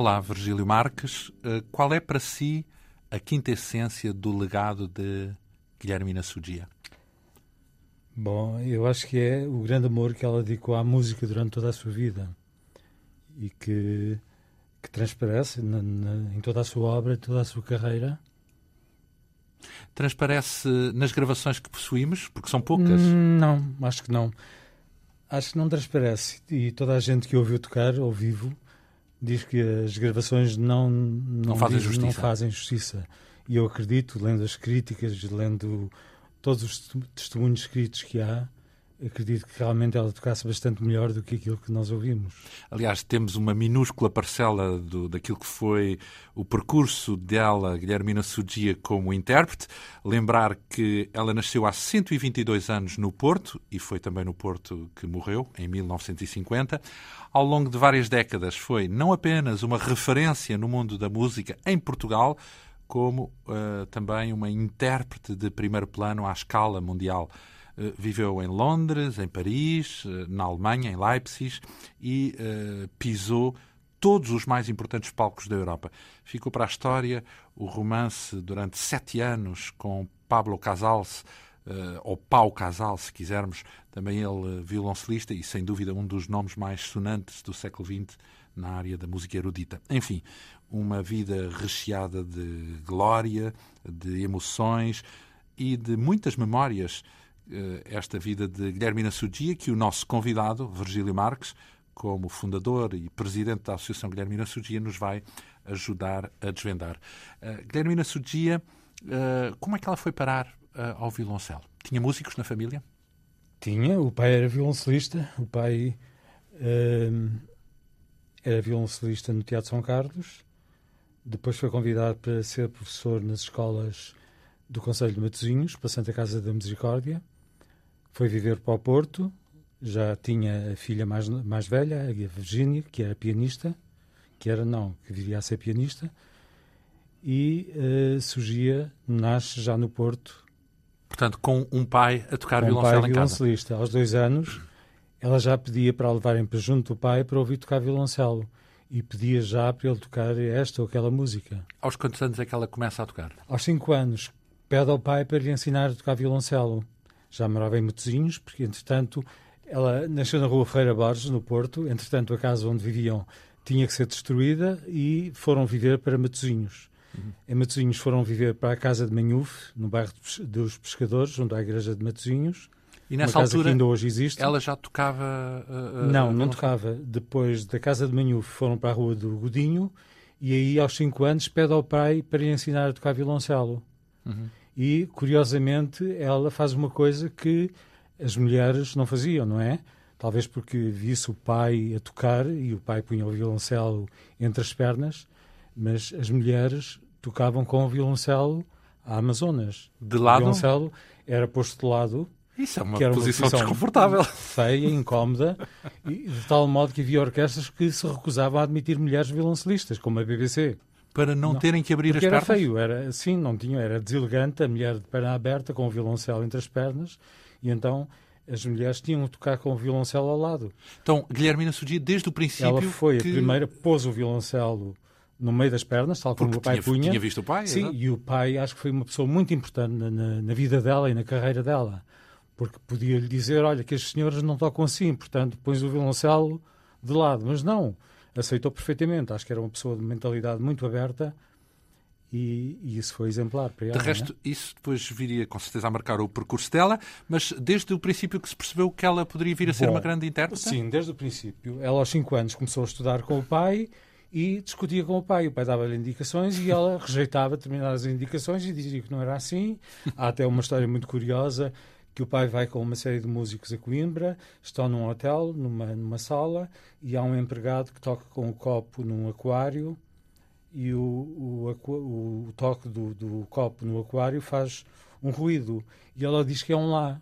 Olá, Virgílio Marques. Eh, qual é para si a quinta essência do legado de Guilhermina Sudia? Bom, eu acho que é o grande amor que ela dedicou à música durante toda a sua vida e que, que transparece na, na, em toda a sua obra, toda a sua carreira. Transparece nas gravações que possuímos, porque são poucas? Não, acho que não. Acho que não transparece. E toda a gente que ouviu tocar ao vivo diz que as gravações não, não, não fazem, diz, justiça. não fazem justiça. E eu acredito, lendo as críticas, lendo todos os testemunhos escritos que há, acredito que realmente ela tocasse bastante melhor do que aquilo que nós ouvimos. Aliás, temos uma minúscula parcela do, daquilo que foi o percurso dela, Guilhermina Sudia, como intérprete. Lembrar que ela nasceu há 122 anos no Porto e foi também no Porto que morreu, em 1950. Ao longo de várias décadas foi não apenas uma referência no mundo da música em Portugal, como uh, também uma intérprete de primeiro plano à escala mundial. Eh, viveu em Londres, em Paris, eh, na Alemanha, em Leipzig e uh, pisou todos os mais importantes palcos da Europa. Ficou para a história o romance durante sete anos com Pablo Casals, ou Pau Casal, se quisermos, também ele violoncelista e sem dúvida um dos nomes mais sonantes do século XX na área da música erudita. Enfim, uma vida recheada de glória, de emoções e de muitas memórias eh, esta vida de Guilhermina Sudia, que o nosso convidado, Virgílio Marques, como fundador e presidente da Associação Guilhermina Sudia, nos vai ajudar a desvendar. Uh, Guilhermina Sudia, uh, como é que ela foi parar uh, ao violoncelo? Tinha músicos na família? Tinha, o pai era violoncelista, o pai era violoncelista no Teatro São Carlos, depois foi convidado para ser professor nas escolas do Conselho de Matosinhos, para Santa Casa da Misericórdia, foi viver para o Porto, já tinha a filha mais, mais velha, a Virgínia, que era pianista, que era não, que viria a ser pianista, e uh, surgia, nasce já no Porto. Portanto, com um pai a tocar violoncelo um pai em violoncelista. Aos dois anos, ela já pedia para a levarem para junto do pai para ouvir tocar violoncelo. E pedia já para ele tocar esta ou aquela música. Aos quantos anos é que ela começa a tocar? Aos cinco anos. Pede ao pai para lhe ensinar a tocar violoncelo já morava em Matosinhos, porque, entretanto, ela nasceu na rua Freira Borges, no Porto. Entretanto, a casa onde viviam tinha que ser destruída e foram viver para Matosinhos. Uhum. Em Matosinhos foram viver para a casa de Manhuf, no bairro dos Pescadores, junto à igreja de Matosinhos. E nessa altura ainda hoje existe. ela já tocava? Uh, não, não tocava. Depois da casa de Manhuf foram para a rua do Godinho e aí aos 5 anos pede ao pai para lhe ensinar a tocar violoncelo. Uhum e, curiosamente, ela faz uma coisa que as mulheres não faziam, não é? Talvez porque visse o pai a tocar e o pai punha o violoncelo entre as pernas, mas as mulheres tocavam com o violoncelo à Amazonas. De lado? O violoncelo era posto de lado. Isso é uma, posição, uma posição desconfortável. Feia, incómoda, e de tal modo que havia orquestras que se recusavam a admitir mulheres violoncelistas, como a BBC para não, não, terem que abrir as pernas? era feio, era assim, não tinha, era deselegante a mulher de perna aberta com o violoncelo entre as pernas e então as mulheres tinham que tocar com o violoncelo ao lado. Então, Guilhermina Sudia, desde o princípio. Ela foi que... a primeira, pôs o violoncelo no meio das pernas, tal como Porque o pai tinha, punha. Tinha visto o pai? Sim, e o pai acho que foi uma pessoa muito importante na, na, vida dela e na carreira dela. Porque podia lhe dizer: olha, que as senhoras não tocam assim, portanto, pões o violoncelo de lado. Mas não, aceitou perfeitamente. Acho que era uma pessoa de mentalidade muito aberta e, e, isso foi exemplar para ela. De resto, é? isso depois viria com certeza a marcar o percurso dela, mas desde o princípio que se percebeu que ela poderia vir a ser Bom, uma grande intérprete? Sim, desde o princípio. Ela aos 5 anos começou a estudar com o pai e discutia com o pai. O pai dava-lhe indicações e ela rejeitava determinadas indicações e dizia que não era assim. Há até uma história muito curiosa que o pai vai com uma série de músicos a Coimbra, estão num hotel, numa, numa sala, e há um empregado que toca com o copo num aquário e o, o, o toque do, do, copo no aquário faz um ruído. E ela diz que é um lá.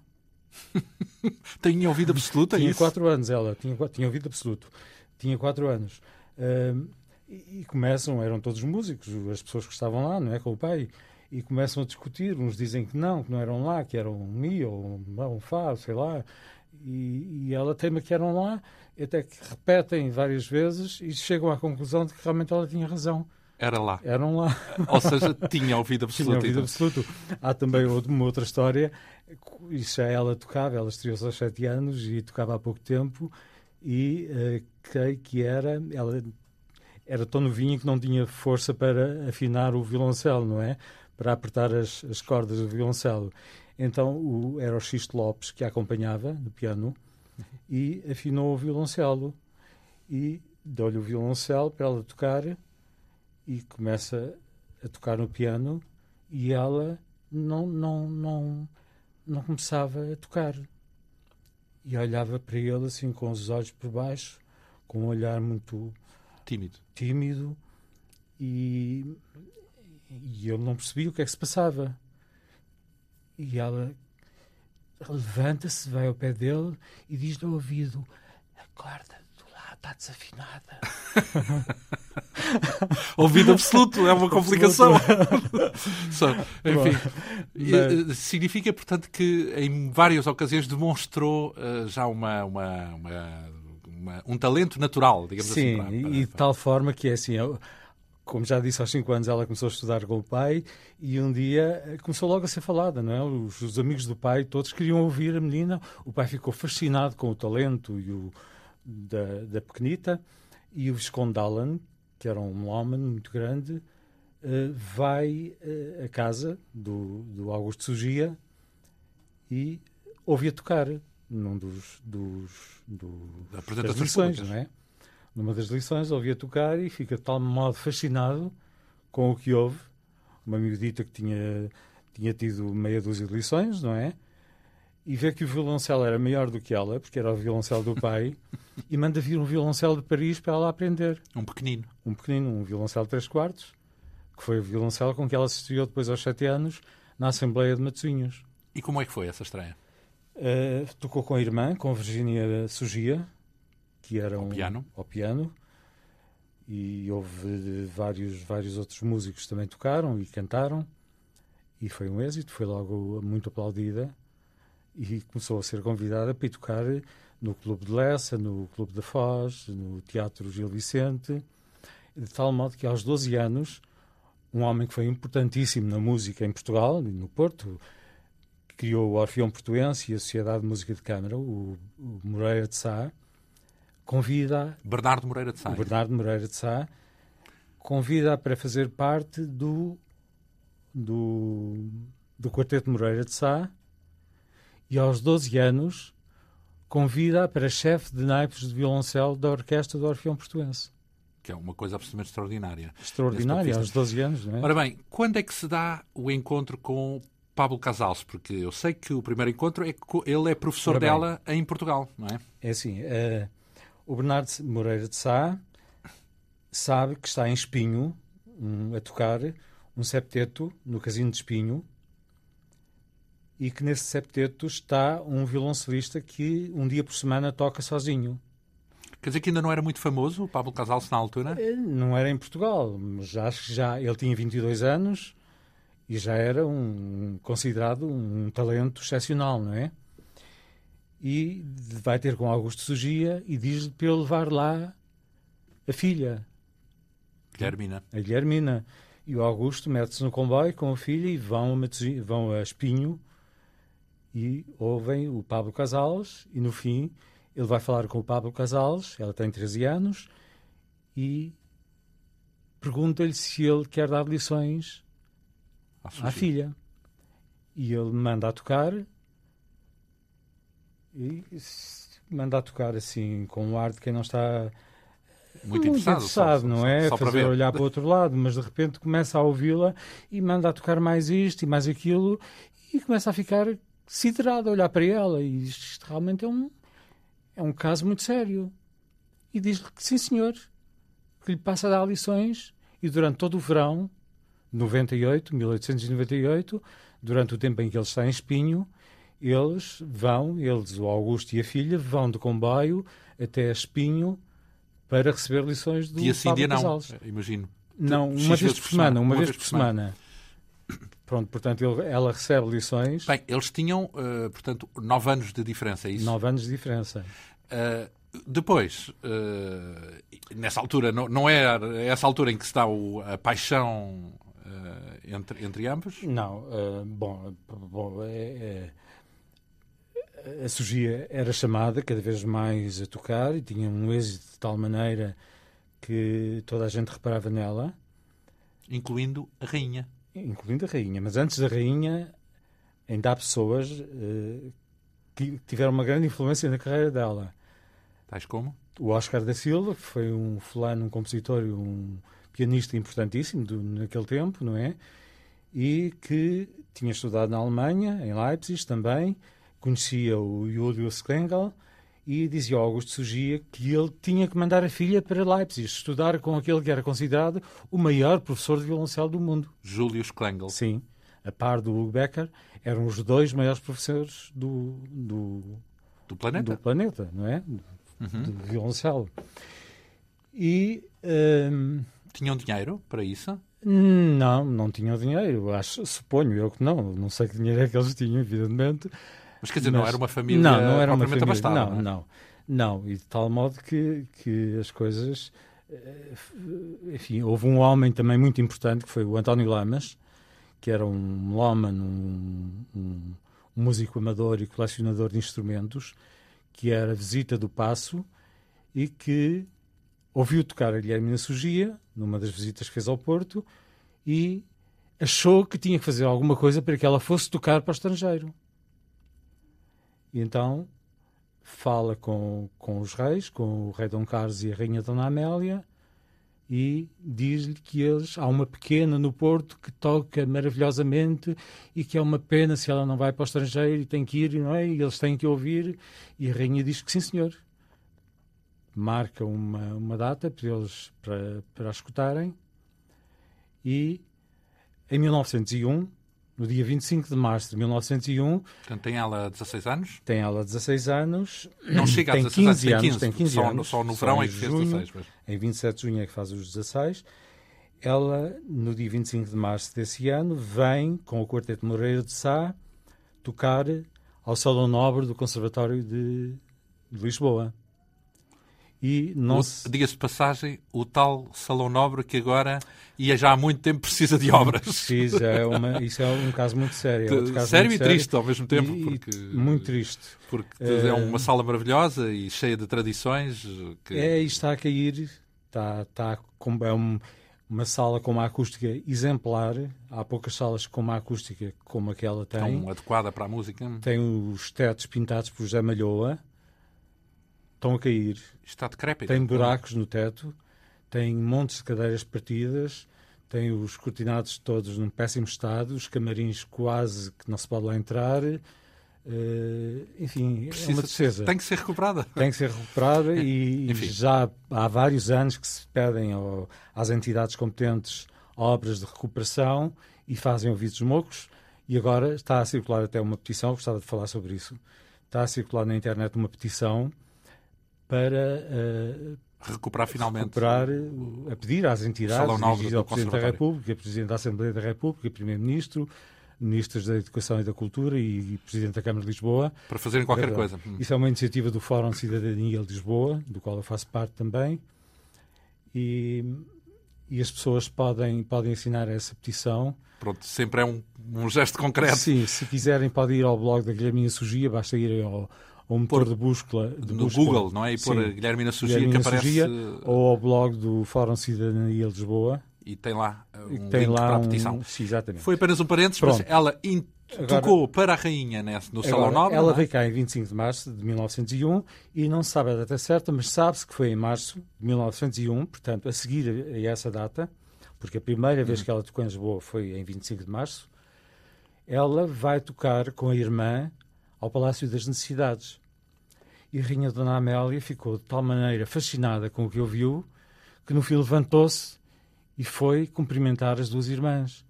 Tinha ouvido absoluto, é Tinha isso? quatro anos, ela. Tinha, tinha ouvido absoluto. Tinha quatro anos. e, e, começam, eram todos músicos, as pessoas que estavam lá, não é? Com o pai. E começam a discutir. Uns dizem que não, que não eram lá, que eram um Mi ou um, Fá, sei lá. E, e ela tema que eram lá, até que repetem várias vezes e chegam à conclusão de que realmente ela tinha razão. Era lá. Eram lá. Ou seja, tinha ouvido absoluto. tinha ouvido absoluto. Há também uma outra história, isso já ela tocava, ela estreou-se aos sete anos e tocava há pouco tempo, e uh, creio que era, ela era tão novinha que não tinha força para afinar o violoncelo, não é? Para apertar as, as cordas do violoncelo. Então o, era o Xisto Lopes que a acompanhava no piano e afinou o violoncelo e deu-lhe o violoncelo para ela tocar e começa a tocar no piano e ela não, não, não, não começava a tocar. E olhava para ele assim com os olhos por baixo, com um olhar muito tímido, tímido e, e eu não percebia o que é que se passava. E ela levanta-se, vai ao pé dele e diz no ouvido: Acorda, do lado está desafinada. ouvido absoluto, é uma complicação. Só, enfim, Mas... Eh, significa, portanto, que em várias ocasiões demonstrou uh, já uma, uma, uma, uma, um talento natural, digamos Sim, assim. Sim, e de tal forma que é assim. Eu, como já disse, aos 5 anos ela começou a estudar com o pai e um dia eh, começou logo a ser falada, não é? Os, os, amigos do pai todos queriam ouvir a menina. O pai ficou fascinado com o talento e o, da, da pequenita e o Visconde Allen, que era um homem muito grande, uh, vai uh, à casa do, do Augusto Sugia e ouve-a tocar num dos, dos, do, das lições, não é? Numa das lições, ouvia tocar e fica de tal modo fascinado com o que houve. Uma miudita que tinha, tinha tido meia dúzia de lições, não é? E vê que o violoncelo era maior do que ela, porque era o violoncelo do pai, e manda vir um violoncelo de Paris para ela aprender. Um pequenino. Um pequenino, um violoncelo de 3 quartos, que foi o violoncelo com que ela estreou depois aos 7 anos na Assembleia de Matosinhos. E como é que foi essa estreia? Uh, tocou com a irmã, com a Virginia Sugia, que eram ao piano. ao piano. E houve vários vários outros músicos também tocaram e cantaram. E foi um êxito foi logo muito aplaudida. E começou a ser convidada para ir tocar no Clube de Lessa no Clube da Foz no Teatro Gil Vicente. De tal modo que aos 12 anos um homem que foi importantíssimo na música em Portugal e no Porto criou o Orfeão Portuense e a Sociedade de Música de Câmara o, o Moreira de Sá convida Bernardo Moreira de Sá. Bernardo Moreira de Sá convida para fazer parte do do, do Quarteto Moreira de Sá e aos 12 anos convida para chefe de naipes de violoncelo da Orquestra do Orfeão Portuense. Que é uma coisa absolutamente extraordinária. Extraordinária, aos 12 anos, não é? Ora bem, quando é que se dá o encontro com Pablo Casals? Porque eu sei que o primeiro encontro é que ele é professor dela em Portugal, não é? É assim, uh, o Bernardo Moreira de Sá sabe que está em Espinho um, a tocar um septeto no Casino de Espinho e que nesse septeto está um violoncelista que um dia por semana toca sozinho. Quer dizer que ainda não era muito famoso o Pablo Casals na altura? Eh, não era em Portugal, mas acho que já ele tinha 22 anos e já era um considerado um talento excepcional, não é? E vai ter com Augusto Sugia e diz-lhe para ele levar lá a filha. Guilhermina. A Guilhermina. E o Augusto mete-se no comboio com a filha e vão a, vão a Espinho e ouvem o Pablo Casals e no fim ele vai falar com o Pablo Casals, ela tem 13 anos, e pergunta-lhe se ele quer dar lições à filha. E ele manda a tocar e manda a tocar assim, com um ar de quem não está muito, muito interessado, interessado só, não é? Só, Fazer olhar para o outro lado, mas de repente começa a ouvi-la e manda a tocar mais isto e mais aquilo e começa a ficar siderado a olhar para ela e isto realmente é um, é um caso muito sério. E diz-lhe que sim, senhor, que lhe passa a dar lições e durante todo o verão, 98, 1898, durante o tempo em que ele está em Espinho, eles vão, eles, o Augusto e a filha, vão de comboio até Espinho para receber lições do dia sim, dia Casals. não, imagino. Não, uma vez por semana, uma, vez por semana. Pronto, portanto, ele, ela recebe lições. Bem, eles tinham, uh, portanto, nove anos de diferença, é isso? Nove anos de diferença. Uh, depois, uh, nessa altura, não, não é essa altura em que está o, a paixão entre, entre ambos? Não. bom, bom é, é, a Sugia era chamada cada vez mais a tocar e tinha um êxito de tal maneira que toda a gente reparava nela. Incluindo a rainha incluindo a rainha. Mas antes da rainha, ainda há pessoas uh, que tiveram uma grande influência na carreira dela. Tais como? O Oscar da Silva, que foi um fulano, um compositor e um pianista importantíssimo do, naquele tempo, não é? E que tinha estudado na Alemanha, em Leipzig também, conhecia o Julius Klengel e dizia ao Augusto Sugia que ele tinha que mandar a filha para Leipzig estudar com aquele que era considerado o maior professor de violoncelo do mundo. Julius Klengel. Sim, a par do Hugo Becker, eram os dois maiores professores do, do, do planeta. Do planeta, não é? Uhum. De violoncelo. E. Um, tinham dinheiro para isso? Não, não tinham dinheiro. Acho, suponho eu que não. Não sei que dinheiro é que eles tinham, evidentemente. Mas quer dizer, mas, não era uma família não, não era uma família, abastada, não, não, não, não. E de tal modo que, que as coisas... Eh, enfim, houve um homem também muito importante, que foi o António Lamas, que era um loman, um, um, um músico amador e colecionador de instrumentos, que era visita do Passo e que ouviu tocar a Guilhermina Sugia, numa das visitas que fez ao Porto, e achou que tinha que fazer alguma coisa para que ela fosse tocar para o estrangeiro. E então fala com, com os reis, com o rei Dom Carlos e a rainha Dona Amélia, e diz-lhe que eles há uma pequena no Porto que toca maravilhosamente e que é uma pena se ela não vai para o estrangeiro e tem que ir, não é? E eles têm que ouvir. E a rainha diz que sim, senhor. Marca uma, uma data para eles para, para a escutarem. E em 1901 no dia 25 de março de 1901. Portanto, tem ela 16 anos? Tem ela 16 anos. Não chega a 16 15 anos, tem 15, tem 15 só, anos. Só no verão é que fez 16. Mas... Em 27 de junho é que faz os 16. Ela, no dia 25 de março desse ano, vem com o Quarteto Moreira de Sá tocar ao Salão Nobre do Conservatório de Lisboa. E não se... Diga-se de passagem, o tal Salão Nobre que agora e já há muito tempo precisa de obras. Precisa, é uma, isso é um caso muito sério. É um sério e triste ao mesmo tempo. E, porque, muito triste. Porque é uma sala maravilhosa e cheia de tradições. Que... É, e está a cair, está, está com, é um, uma sala com uma acústica exemplar. Há poucas salas com uma acústica como aquela tem. Tão adequada para a música. Tem os tetos pintados por José Malhoa estão a cair. Está decrépito. Tem buracos no teto, tem montes de cadeiras partidas, tem os cortinados todos num péssimo estado, os camarins quase que não se pode lá entrar. Uh, enfim, Precisa, é uma defesa. Tem que ser recuperada. Tem que ser recuperada e já há vários anos que se pedem ao, às entidades competentes obras de recuperação e fazem ouvidos mocos e agora está a circular até uma petição, gostava de falar sobre isso, está a circular na internet uma petição para uh, recuperar finalmente recuperar, a pedir às entidades, ao Presidente da República, Presidente da Assembleia da República, Primeiro-Ministro, Ministros da Educação e da Cultura e, e, Presidente da Câmara de Lisboa. Para fazerem qualquer coisa. Hum. Isso é uma iniciativa do Fórum Cidadania de Lisboa, do qual eu faço parte também. E, e as pessoas podem, podem assinar essa petição. Pronto, sempre é um, um gesto concreto. Sim, se quiserem podem ir ao blog da Guilhermina Sugia, basta ir ao um motor de busca de no busca, Google, não é? E pôr Guilhermina Sugia Guilhermina que aparece ou ao blog do Fórum Cidadania Lisboa e tem lá um tem link lá para a petição. Um... Sim, exatamente. Foi apenas um parênteses, Pronto. mas ela agora, tocou para a rainha nesse, no Salão Nobre. Ela é? veio cá em 25 de março de 1901 e não se sabe a data certa, mas sabe-se que foi em março de 1901, portanto, a seguir a essa data, porque a primeira vez hum. que ela tocou em Lisboa foi em 25 de março, ela vai tocar com a irmã ao Palácio das Necessidades. E a Rainha Dona Amélia ficou de tal maneira fascinada com o que ouviu que no fim levantou-se e foi cumprimentar as duas irmãs.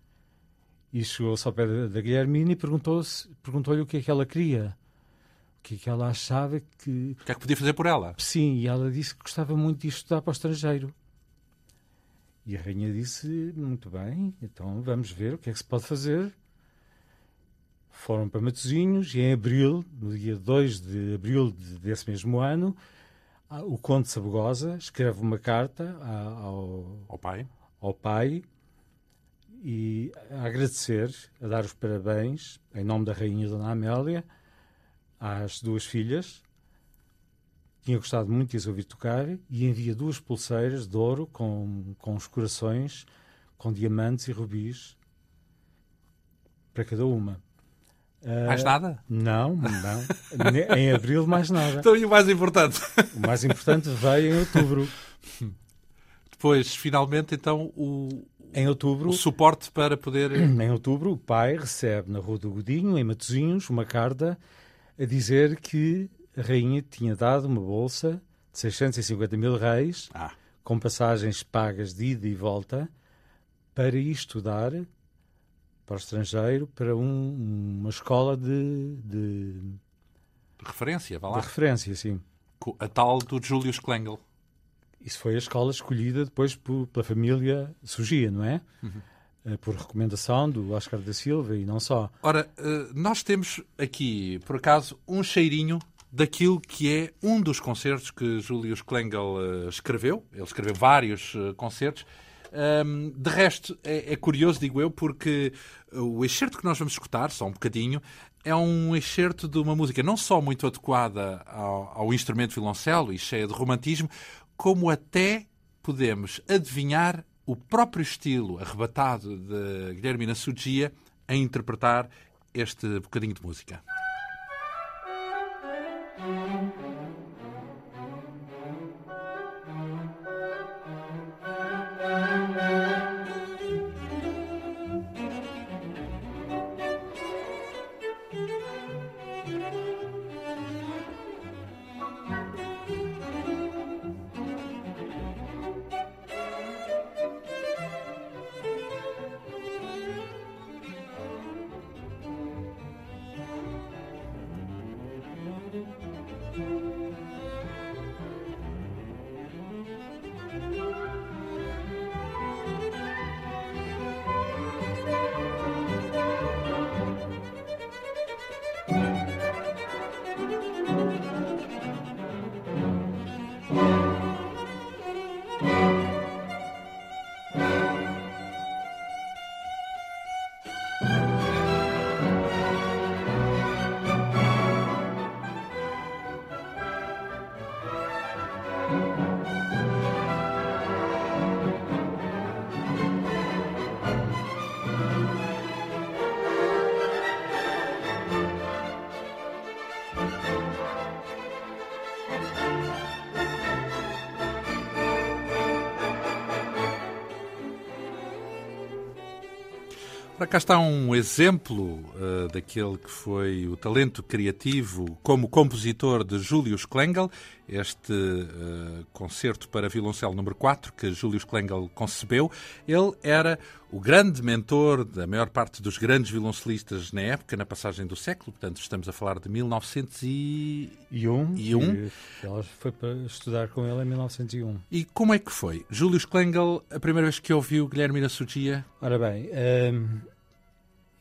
E chegou-se ao pé da, Guilhermina e perguntou-lhe perguntou o que é que ela queria. O que é que ela achava que... O que é que podia fazer por ela? Sim, e ela disse que gostava muito de estudar para o estrangeiro. E a rainha disse, muito bem, então vamos ver o que é que se pode fazer. Foram para Matosinhos e em abril, no dia 2 de abril desse mesmo ano, o Conde Sabugosa escreve uma carta ao, ao pai, ao pai e a agradecer, a dar os parabéns, em nome da Rainha Dona Amélia, às duas filhas. Tinha gostado muito de as ouvir tocar e envia duas pulseiras de ouro com, com os corações, com diamantes e rubis para cada uma. Mais nada? Não, não. em abril, mais nada. Então, e o mais importante? O mais importante veio em outubro. Depois, finalmente, então, o, em outubro, o suporte para poder. Em outubro, o pai recebe na Rua do Godinho, em Matosinhos, uma carta a dizer que a rainha tinha dado uma bolsa de 650 mil reis, ah. com passagens pagas de ida e volta, para ir estudar para o estrangeiro, para um, uma escola de, de, de, referência, vá lá. De referência, sim. A tal do Julius Klengel. Isso foi a escola escolhida depois por, pela família Sugia, não é? Uhum. Por recomendação do Oscar da Silva e não só. Ora, eh, nós temos aqui, por acaso, um cheirinho daquilo que é um dos concertos que Julius Klengel eh, escreveu. Ele escreveu vários eh, concertos um, de resto, é, é, curioso, digo eu, porque o excerto que nós vamos escutar, só um bocadinho, é um excerto de uma música não só muito adequada ao, ao instrumento violoncelo e cheia de romantismo, como até podemos adivinhar o próprio estilo arrebatado de Guilherme Nassugia a interpretar este bocadinho de música. Cá está um exemplo uh, daquele que foi o talento criativo como compositor de Julius Klengel, este uh, concerto para violoncelo número 4 que Julius Klengel concebeu. Ele era o grande mentor da maior parte dos grandes violoncelistas na época, na passagem do século, portanto estamos a falar de 1901. E ela foi para estudar com ele em 1901. E como é que foi? Julius Klengel, a primeira vez que ouviu Guilherme Nassugia? Ora bem, um,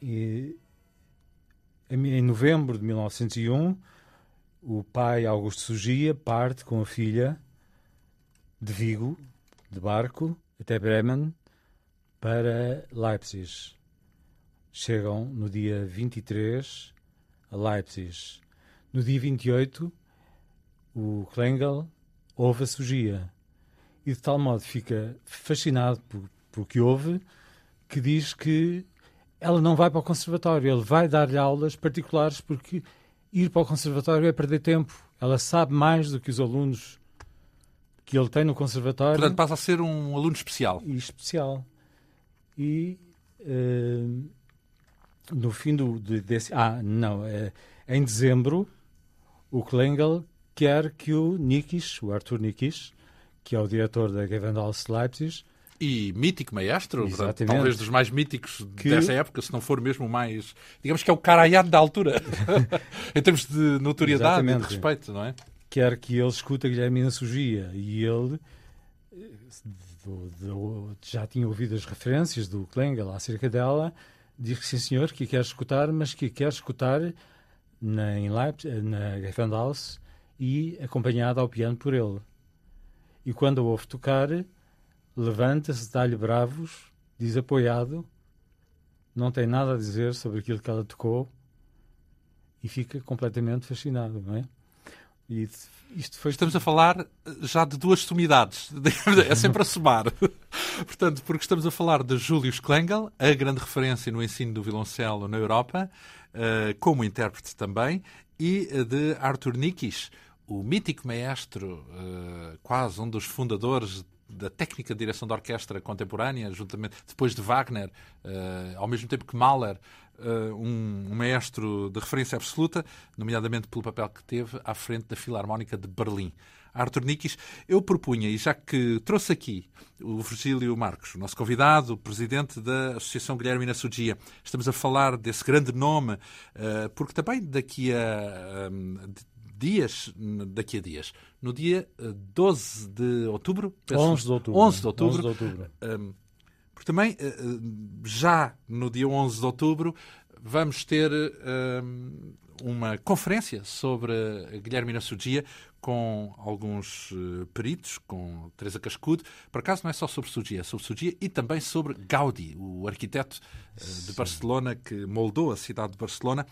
e, em novembro de 1901, o pai Augusto Sugia parte com a filha de Vigo, de barco, até Bremen, para Leipzig. Chegam no dia 23 a Leipzig. No dia 28, o Klengel ouve a Sugia e de tal modo fica fascinado por, por o que ouve que diz que ela não vai para o conservatório, ele vai dar-lhe aulas particulares porque ir para o conservatório é perder tempo. Ela sabe mais do que os alunos que ele tem no conservatório. Portanto, passa a ser um aluno especial. E especial. E uh, no fim do, desse. Ah, não. É, em dezembro, o Klengel quer que o Nikis, o Arthur Nikis, que é o diretor da Gewandhaus Leipzig, e mítico maestro, portanto, talvez dos mais míticos que... dessa época, se não for mesmo o mais. Digamos que é o Karajan da altura, em termos de notoriedade Exatamente. e de respeito, não é? Quer que ele escuta Guilhermina Sugia e ele do, do, já tinha ouvido as referências do Klengel acerca dela, diz que sim, senhor, que quer escutar, mas que quer escutar na, em Leipzig, na Gewandhaus e acompanhada ao piano por ele. E quando a ouve tocar, levanta-se, dá-lhe bravos, diz apoiado, não tem nada a dizer sobre aquilo que ela tocou e fica completamente fascinado, não é? E isto foi... Estamos a falar já de duas sumidades. É sempre a somar. Portanto, porque estamos a falar de Julius Klengel, a grande referência no ensino do violoncelo na Europa, eh, como intérprete também, e de Arthur Nikis, o mítico maestro, eh, quase um dos fundadores da técnica de direção da orquestra contemporânea, juntamente depois de Wagner, uh, ao mesmo tempo que Mahler, uh, um, maestro de referência absoluta, nomeadamente pelo papel que teve à frente da Filarmónica de Berlim. Arthur Nikis, eu propunha, e já que trouxe aqui o Virgílio Marcos, o nosso convidado, o presidente da Associação Guilherme Nassugia, estamos a falar desse grande nome, uh, porque também daqui a dias, daqui a dias, no dia 12 eh, de outubro, 11 de outubro, 11 de outubro, 11 de outubro. Um, porque também, eh, eh, já no dia 11 de outubro, vamos ter um, uma conferência sobre Guilherme Nassugia com alguns peritos, com Teresa Cascudo. Por acaso não é só sobre Sugia, é sobre Sugia e também sobre Gaudi, o arquiteto de Barcelona que moldou a cidade de Barcelona.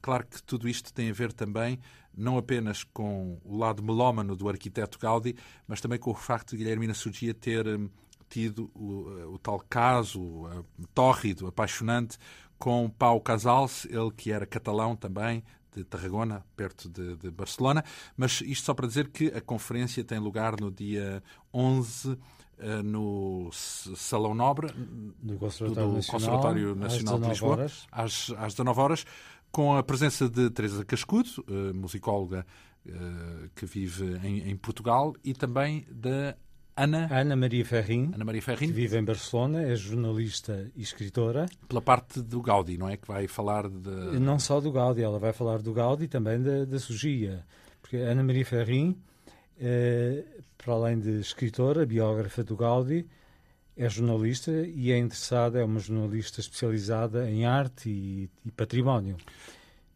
Claro que tudo isto tem a ver também não apenas com o lado melómano do arquiteto Gaudi, mas também com o facto de Guilhermina Sugia ter hum, tido o, o, tal caso uh, tórrido, apaixonante, com Pau Casals, ele que era catalão também, de Tarragona, perto de, de, Barcelona. Mas isto só para dizer que a conferência tem lugar no dia 11 uh, no Salão Nobre do Conservatório do, Nacional, Nacional de Lisboa, às, às 19 horas, com a presença de Teresa Cascudo, uh, musicóloga uh, que vive em, em, Portugal, e também da Ana... Ana Maria Ferrin, Ana Maria Ferrin, que vive em Barcelona, é jornalista e escritora. Pela parte do Gaudi, não é? Que vai falar de... Não só do Gaudi, ela vai falar do Gaudi e também da, da Sugia. Porque Ana Maria Ferrin, eh, para além de escritora, biógrafa do Gaudi, é jornalista e é interessada, é uma jornalista especializada em arte e, e, património.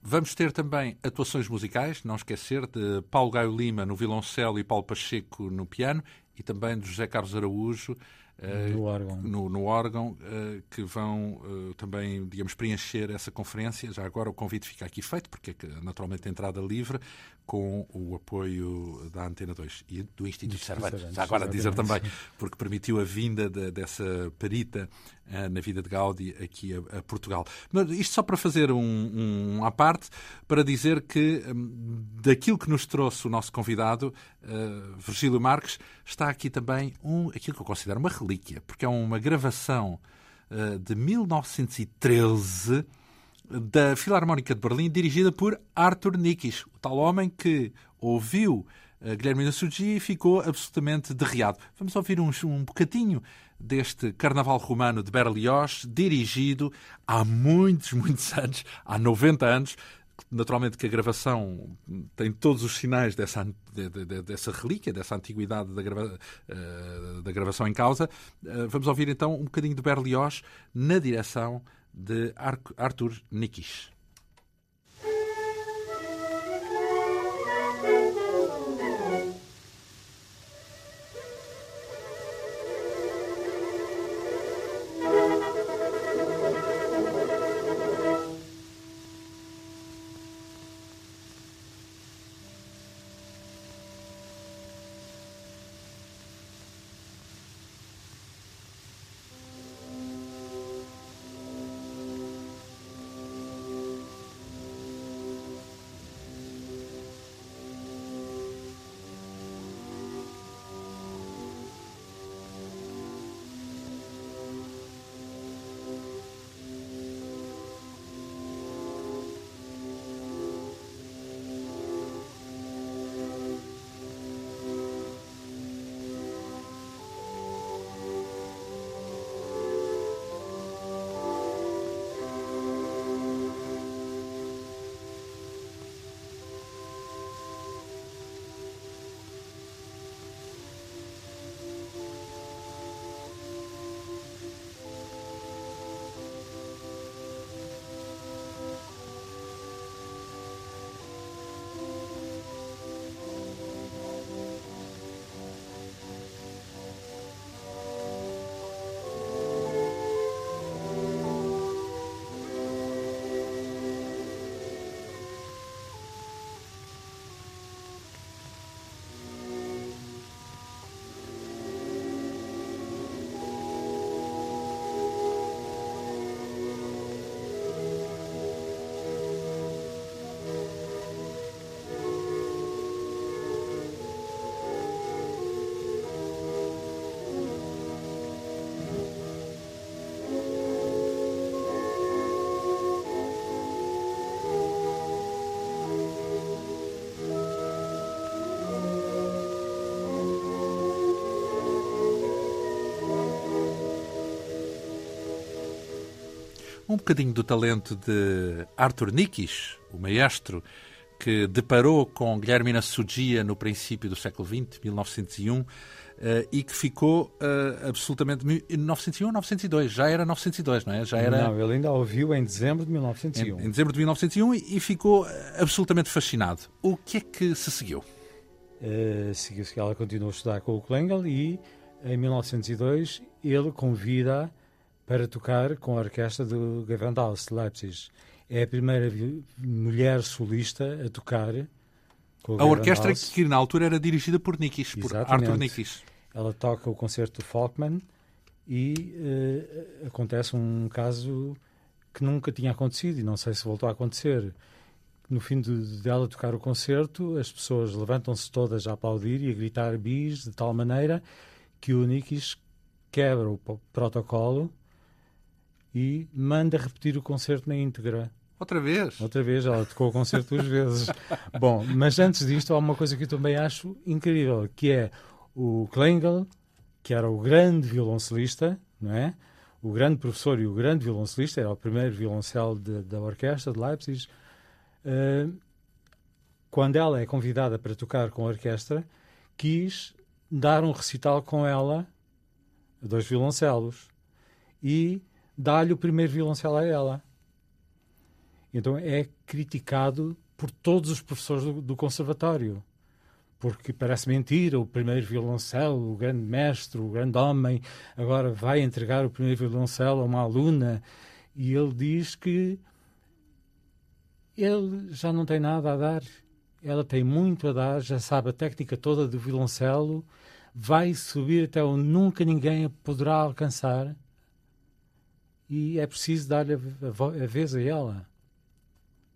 Vamos ter também atuações musicais, não esquecer, de Paulo Gaio Lima no violoncelo e Paulo Pacheco no piano e também de José Carlos Araújo eh, no órgão, no, no órgão eh, que vão eh, também, digamos, preencher essa conferência. Já agora o convite fica aqui feito, porque é naturalmente entrada livre, com o apoio da Antena 2 e do Instituto Cervantes. Já agora dizer também, porque permitiu a vinda de, dessa perita uh, na vida de Gaudi aqui a, a, Portugal. Mas isto só para fazer um, um à parte, para dizer que um, daquilo que nos trouxe o nosso convidado, uh, Virgílio Marques, está aqui também um, aquilo que eu considero uma relíquia, porque é uma gravação uh, de 1913 da Filarmónica de Berlim, dirigida por Arthur Nikis, o tal homem que ouviu uh, Guilherme Nassugi e ficou absolutamente derriado. Vamos ouvir um, um bocadinho deste Carnaval Romano de Berlioz, dirigido há muitos, muitos anos, há 90 anos, naturalmente que a gravação tem todos os sinais dessa, de, de, dessa relíquia, dessa antiguidade da, grava, uh, da gravação em causa. Uh, vamos ouvir então um bocadinho de Berlioz na direção de Arthur Nikis. Um bocadinho do talento de Arthur Nikis, o maestro que deparou com Guilhermina Sugia no princípio do século XX, 1901, Uh, e que ficou uh, absolutamente. 901 ou 902? Já era 902, não é? Já era... Não, ele ainda ouviu em dezembro de 1901. Em, em dezembro de 1901 e, e ficou eh, absolutamente fascinado. O que é que se seguiu? Uh, Seguiu-se que ela continuou a estudar com o Klengel e em 1902 ele convida para tocar com a orquestra do Gewandhaus de Leipzig. É a primeira mulher solista a tocar a orquestra que na altura era dirigida por Nikis, por Arthur Nikis. Ela toca o concerto do Falkman e uh, acontece um caso que nunca tinha acontecido e não sei se voltou a acontecer. No fim de, dela tocar o concerto, as pessoas levantam-se todas a aplaudir e a gritar bis de tal maneira que o Nikis quebra o protocolo e manda repetir o concerto na íntegra. Outra vez? Outra vez, ela tocou o concerto duas vezes. Bom, mas antes disto há uma coisa que eu também acho incrível, que é o Klengel, que era o grande violoncelista, não é? O grande professor e o grande violoncelista, era o primeiro violoncelo de, da orquestra de Leipzig. Uh, quando ela é convidada para tocar com a orquestra, quis dar um recital com ela, dois violoncelos, e dar-lhe o primeiro violoncelo a ela. Então é criticado por todos os professores do, do conservatório. Porque parece mentira, o primeiro violoncelo, o grande mestre, o grande homem, agora vai entregar o primeiro violoncelo a uma aluna e ele diz que ele já não tem nada a dar, ela tem muito a dar, já sabe a técnica toda do violoncelo, vai subir até onde nunca ninguém poderá alcançar e é preciso dar-lhe a, a, a vez a ela.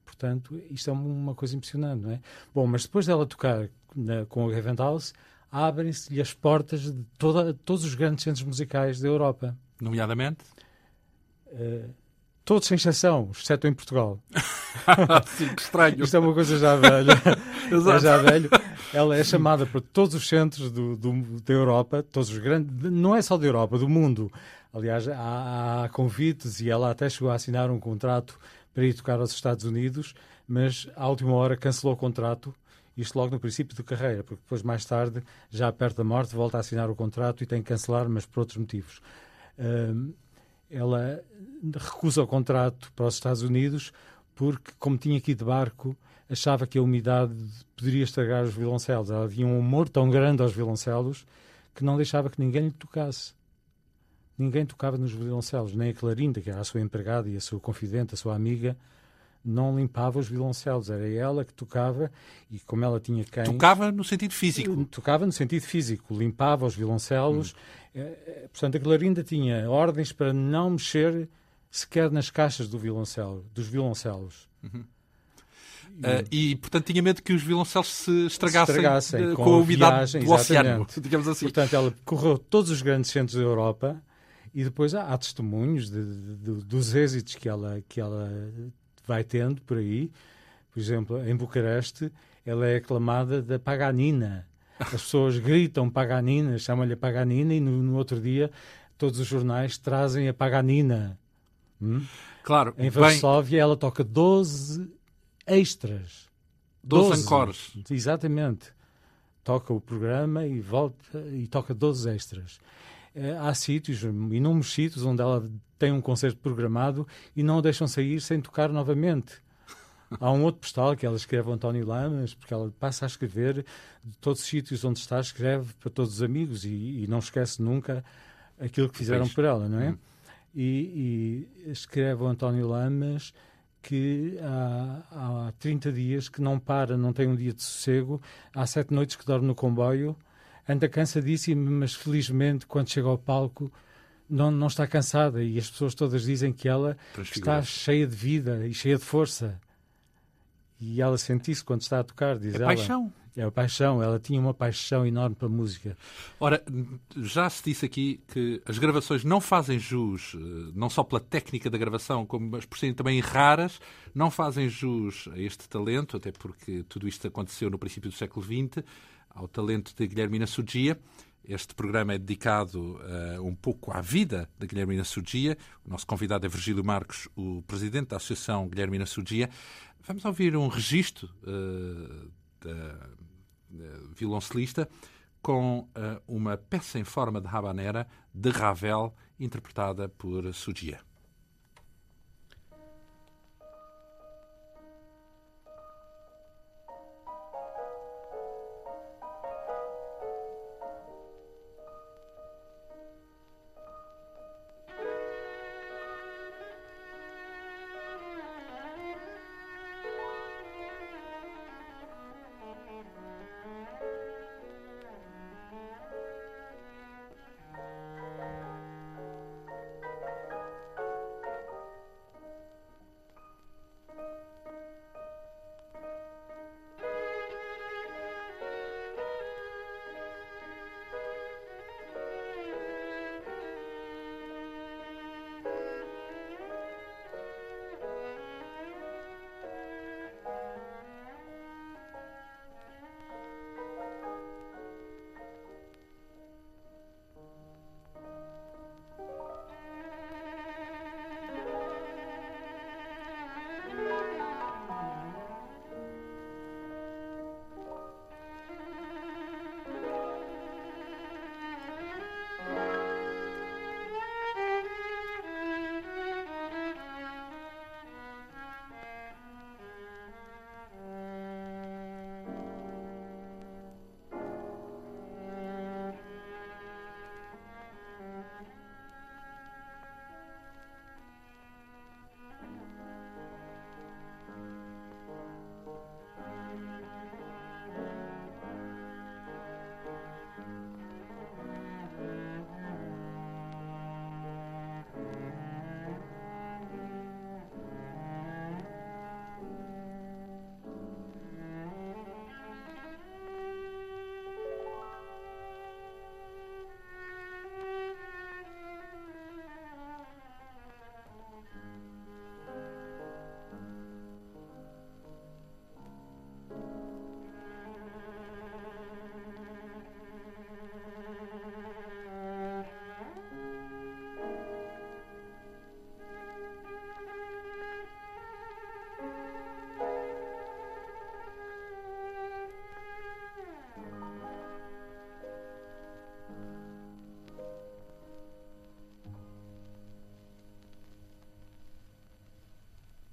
Portanto, isto é uma coisa impressionante, não é? Bom, mas depois dela tocar na, com o Gewandhaus, abrem-se-lhe as portas de toda, todos os grandes centros musicais da Europa. Nomeadamente? Uh, todos sem exceção, exceto em Portugal. Sim, que estranho. Isto é uma coisa já velha. é já velho. Ela é chamada para todos os centros do, do, da Europa, todos os grandes, não é só da Europa, do mundo. Aliás, há, há convites e ela até chegou a assinar um contrato para ir tocar aos Estados Unidos, mas à última hora cancelou o contrato, isto logo no princípio de carreira, porque depois, mais tarde, já perto da morte, volta a assinar o contrato e tem que cancelar, mas por outros motivos. ela recusa o contrato para os Estados Unidos porque, como tinha ir de barco, achava que a umidade poderia estragar os violoncelos. Ela tinha um humor tão grande aos violoncelos que não deixava que ninguém lhe tocasse ninguém tocava nos violoncelos, nem a Clarinda, que era a sua empregada e a sua confidente, a sua amiga, não limpava os violoncelos. Era ela que tocava e como ela tinha cães... Tocava no sentido físico? Tocava no sentido físico. Limpava os violoncelos. Hum. Portanto, a Clarinda tinha ordens para não mexer sequer nas caixas do violoncelo, dos violoncelos. Uhum. Uh, e, portanto, tinha medo que os violoncelos se estragassem, se estragassem com, com, a umidade viagem, do exatamente. oceano, digamos assim. Portanto, ela correu todos os grandes centros da Europa e depois há, há testemunhos de, de, dos êxitos que ela, que ela vai tendo por aí. Por exemplo, em Bucareste, ela é aclamada da Paganina. As pessoas gritam Paganina, chamam-lhe Paganina, e no, no, outro dia todos os jornais trazem a Paganina. Hum? Claro. Em Varsóvia, bem... ela toca 12 extras. 12 encores. Exatamente. Toca o programa e volta e toca 12 extras. Eh, há sítios, inúmeros sítios, onde ela tem um concerto programado e não o deixam sair sem tocar novamente. Há um outro postal que ela escreve ao António Lamas, porque ela passa a escrever de todos os sítios onde está, escreve para todos os amigos e, e não esquece nunca aquilo que fizeram por ela, não é? Hum. E, e, escreve ao António Lamas que há, há 30 dias que não para, não tem um dia de sossego, há sete noites que dorme no comboio anda cansadíssima, mas felizmente quando chega ao palco não, não está cansada e as pessoas todas dizem que ela está cheia de vida e cheia de força. E ela sente isso quando está a tocar, diz é ela. paixão. É a paixão, ela tinha uma paixão enorme para a música. Ora, já se disse aqui que as gravações não fazem jus, eh, não só pela técnica da gravação, como mas por serem também raras, não fazem jus a este talento, até porque tudo isto aconteceu no princípio do século XX ao talento de Guilhermina Sugia. Este programa é dedicado uh, um pouco à vida da Guilhermina Surgia. O nosso convidado é Virgílio Marcos, o presidente da Associação Guilhermina Surgia. Vamos ouvir um registro uh, da violoncelista com uh, uma peça em forma de rabanera de Ravel, interpretada por Sugia.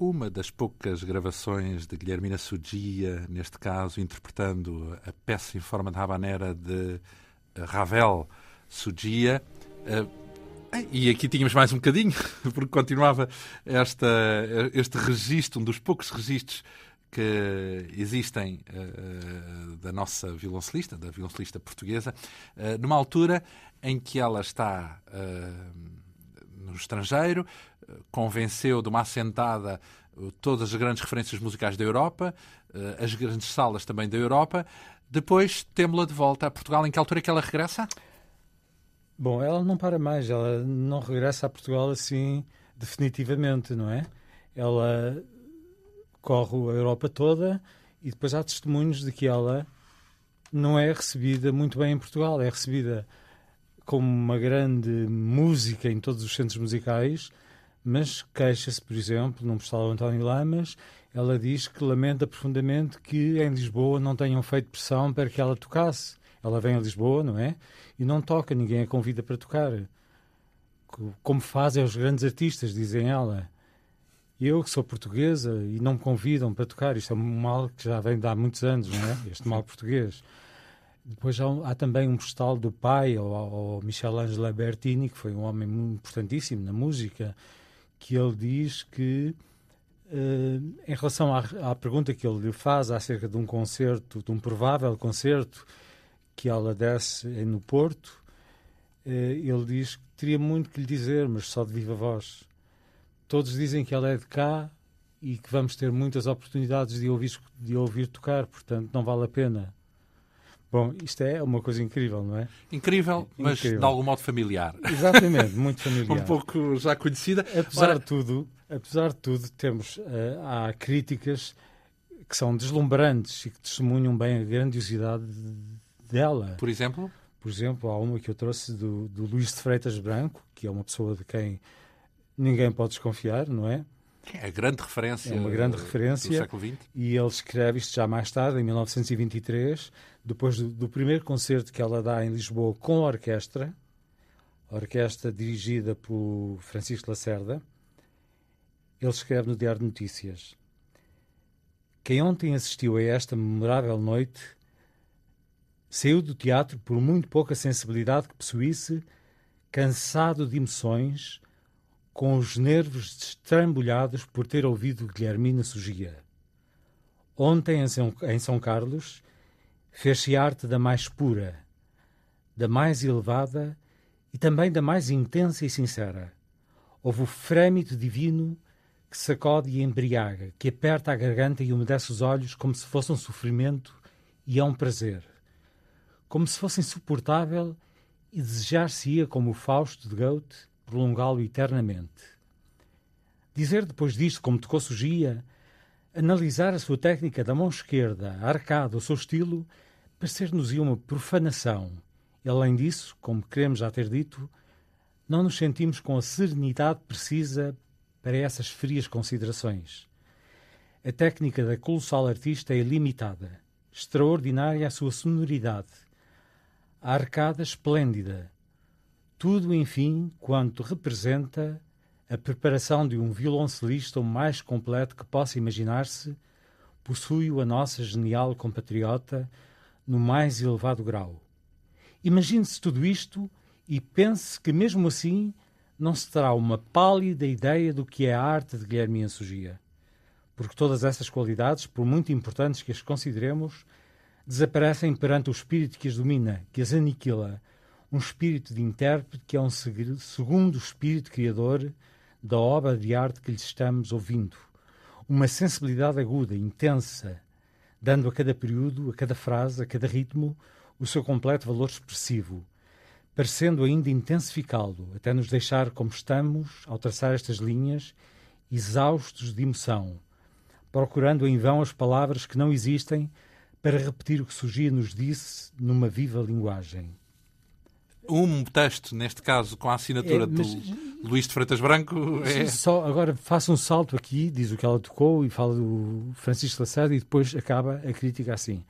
Uma das poucas gravações de Guilhermina Sugia, neste caso interpretando a peça em forma de rabanera de eh, Ravel Sugia. Eh, e aqui tínhamos mais um bocadinho, porque continuava esta, este registro, um dos poucos registros que existem uh, da nossa violoncelista, da violoncelista portuguesa, uh, numa altura em que ela está uh, no estrangeiro, convenceu de uma assentada todas as grandes referências musicais da Europa, eh, as grandes salas também da Europa. Depois temos-la de volta a Portugal. Em que altura é que ela regressa? Bom, ela não para mais, ela não regressa a Portugal assim definitivamente, não é? Ela corre a Europa toda e depois há testemunhos de que ela não é recebida muito bem em Portugal, é recebida como uma grande música em todos os centros musicais, mas queixa-se, por exemplo, num postal António Lamas, ela diz que lamenta profundamente que em Lisboa não tenham feito pressão para que ela tocasse. Ela vem a Lisboa, não é? E não toca, ninguém a convida para tocar. Como fazem os grandes artistas, dizem ela. Eu, que sou portuguesa, e não me convidam para tocar, isto é um mal que já vem de há muitos anos, não é? Este mal português. Depois há, há, também um postal do pai, ao Michelangelo Albertini, que foi um homem importantíssimo na música, que ele diz que, uh, em relação à, à, pergunta que ele lhe faz acerca de um concerto, de um provável concerto que ela desse no Porto, uh, ele diz que teria muito que lhe dizer, mas só de viva voz. Todos dizem que ela é de cá e que vamos ter muitas oportunidades de ouvir, de ouvir tocar, portanto não vale a pena. Bom, isto é uma coisa incrível, não é? Incrível, mas incrível. de algum modo familiar. Exatamente, muito familiar. um pouco já conhecida. Apesar Ora... de tudo, apesar de tudo, temos uh, há críticas que são deslumbrantes e que testemunham bem a grandiosidade dela. Por exemplo? por exemplo, há uma que eu trouxe do, do Luís de Freitas Branco, que é uma pessoa de quem ninguém pode desconfiar, não é? É a grande referência. É uma grande referência. Do século XX. E ele escreve isto já mais tarde, em 1923, depois do, primeiro concerto que ela dá em Lisboa com a orquestra, a orquestra dirigida por Francisco Lacerda. Ele escreve no Diário de Notícias: Quem ontem assistiu a esta memorável noite saiu do teatro por muito pouca sensibilidade que possuísse, cansado de emoções com os nervos destrambulhados por ter ouvido Guilhermina Sugia. Ontem, em São Carlos, fez-se arte da mais pura, da mais elevada e também da mais intensa e sincera. Houve o frêmito divino que sacode e embriaga, que aperta a garganta e umedece os olhos como se fosse um sofrimento e é um prazer. Como se fosse insuportável e desejar-se-ia, como o Fausto de Goethe, prolongá-lo eternamente. Dizer depois disto como tocou Sugia, analisar a sua técnica da mão esquerda, arcada, o seu estilo, parecer-nos uma profanação. E, além disso, como queremos já ter dito, não nos sentimos com a serenidade precisa para essas frias considerações. A técnica da colossal artista é ilimitada, extraordinária a sua sonoridade, a arcada esplêndida, tudo, enfim, quanto representa a preparação de um violoncelista o mais completo que possa imaginar-se, possui-o a nossa genial compatriota no mais elevado grau. Imagine-se tudo isto e pense que, mesmo assim, não se terá uma pálida ideia do que é a arte de Guilherme Sugia. Porque todas essas qualidades, por muito importantes que as consideremos, desaparecem perante o espírito que as domina, que as aniquila, um espírito de intérprete que é um segundo espírito criador da obra de arte que lhe estamos ouvindo. Uma sensibilidade aguda, intensa, dando a cada período, a cada frase, a cada ritmo, o seu completo valor expressivo, parecendo ainda intensificá-lo, até nos deixar como estamos, ao traçar estas linhas, exaustos de emoção, procurando em vão as palavras que não existem para repetir o que Sugia nos disse numa viva linguagem um texto, neste caso com a assinatura é, mas... do Luís de Freitas Branco. É... Só agora faça um salto aqui, diz o que ela tocou e fala do Francisco Lacerda e depois acaba a crítica assim.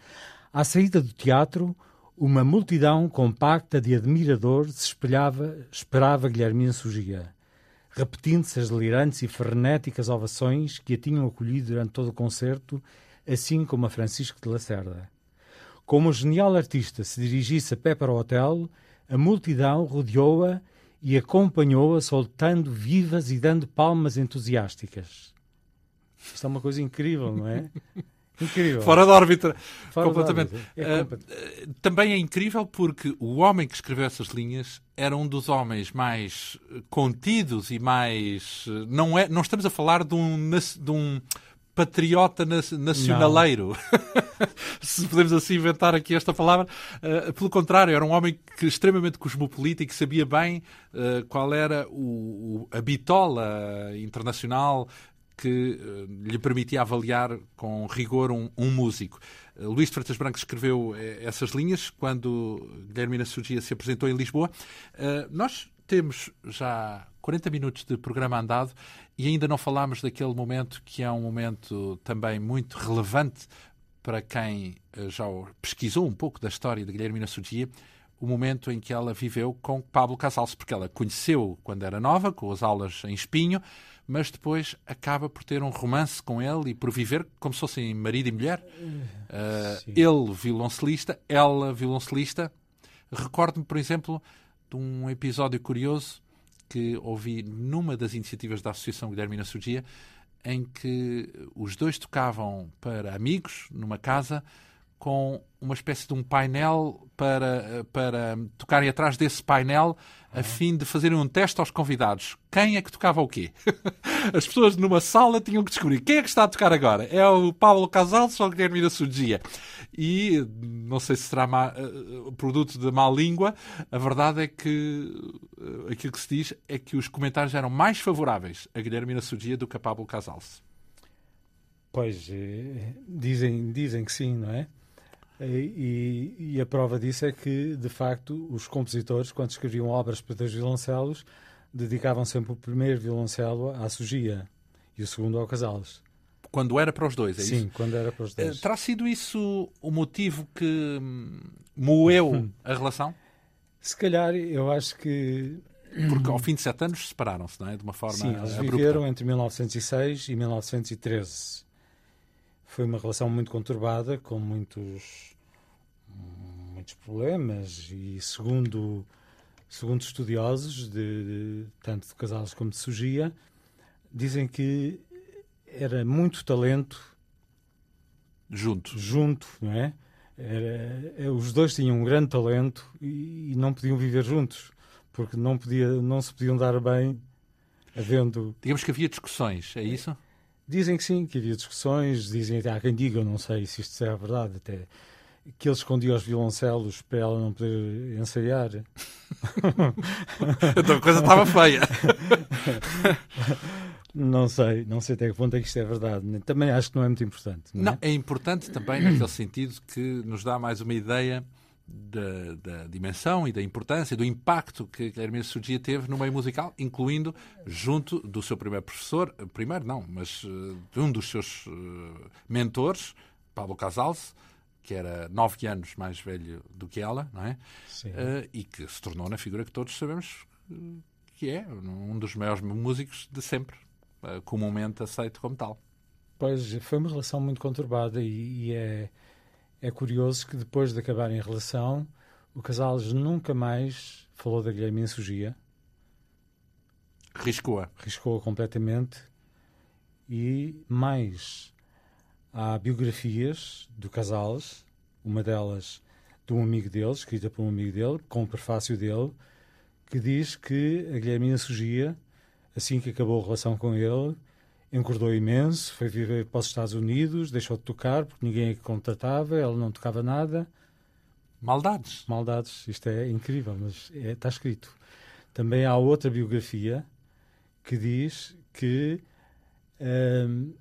À saída do teatro, uma multidão compacta de admiradores se espelhava, esperava Guilhermina Sugia, repetindo-se as delirantes e frenéticas ovações que a tinham acolhido durante todo o concerto, assim como a Francisco de Lacerda. Como o genial artista se dirigisse a pé para o hotel, a multidão rodeou-a e acompanhou-a, soltando vivas e dando palmas entusiásticas. Isto é uma coisa incrível, não é? Incrível. Fora da órbita. Fora completamente. órbita. É uh, também é incrível porque o homem que escreveu essas linhas era um dos homens mais contidos e mais. Não, é, não estamos a falar de um, de um patriota nacionaleiro. Se podemos assim inventar aqui esta palavra. Uh, pelo contrário, era um homem que, extremamente cosmopolita e que sabia bem uh, qual era o, o, a bitola internacional que uh, lhe permitia avaliar com rigor um, um músico. Luís de Freitas Branco escreveu essas linhas quando Guilhermina Surgia se apresentou em Lisboa. nós temos já 40 minutos de programa andado e ainda não falámos daquele momento que é um momento também muito relevante para quem eh, já pesquisou um pouco da história de Guilhermina Sugia, o momento em que ela viveu com Pablo Casals, porque ela conheceu quando era nova, com as aulas em Espinho, mas depois acaba por ter um romance com ele e por viver como se fossem marido e mulher. Uh, ele, violoncelista, ela, violoncelista. Recordo-me, por exemplo, de um episódio curioso que ouvi numa das iniciativas da Associação Guilhermina Surgia, em que os dois tocavam para amigos numa casa com uma espécie de um painel para, para tocarem atrás desse painel a fim de fazerem um teste aos convidados. Quem é que tocava o quê? As pessoas numa sala tinham que descobrir quem é que está a tocar agora. É o Paulo Casals ou o Guilherme da Surgia? E não sei se será má, uh, produto de má língua, a verdade é que uh, aquilo que se diz é que os comentários eram mais favoráveis a Guilherme da Surgia do que a Pablo Casals. Pois, eh, dizem, dizem que sim, não é? E, e, a prova disso é que, de facto, os compositores, quando escreviam obras para dois violoncelos, dedicavam sempre o primeiro violoncelo à Sugia e o segundo ao Casales. Quando era para os dois, é Sim, isso? Sim, quando era para os dois. Uh, terá sido isso o motivo que hum, moeu hum. a relação? Se calhar, eu acho que. Porque ao fim de sete anos separaram-se, não é? De uma forma. Sim, eles abrupta. viveram entre 1906 e 1913. Foi uma relação muito conturbada, com muitos, muitos problemas, e segundo, segundo estudiosos, de, de tanto de Casales como de Sugia, dizem que era muito talento junto, junto, não é? Era, é, os dois tinham um grande talento e, e, não podiam viver juntos porque não podia, não se podiam dar bem havendo. Digamos que havia discussões, é isso? Dizem que sim, que havia discussões. Dizem até há quem diga, eu não sei se isto é verdade, até que ele escondia os violoncelos para ela não poder ensaiar. então a coisa estava feia. Não sei, não sei até que ponto é que isto é verdade. Também acho que não é muito importante. Não, não é? é importante também naquele sentido que nos dá mais uma ideia da, da, dimensão e da importância, do impacto que Guilherme Sugia teve no meio musical, incluindo junto do seu primeiro professor, primeiro não, mas uh, de um dos seus uh, mentores, Pablo Casals, que era nove anos mais velho do que ela, não é? Uh, e que se tornou na figura que todos sabemos que é um dos maiores músicos de sempre. Eh, comumente aceito como tal. Pois, foi uma relação muito conturbada e, e é, é curioso que depois de acabarem a relação, o Casales nunca mais falou da Guilhermina Sugia. Riscou-a. Riscou-a completamente. E mais, há biografias do Casales, uma delas de um amigo dele, escrita por um amigo dele, com o prefácio dele, que diz que a Guilhermina Sugia assim que acabou a relação com ele, engordou imenso, foi viver para os Estados Unidos, deixou de tocar porque ninguém a contratava, ela não tocava nada. Maldades. Maldades, isto é incrível, mas é, está escrito. Também há outra biografia que diz que hum,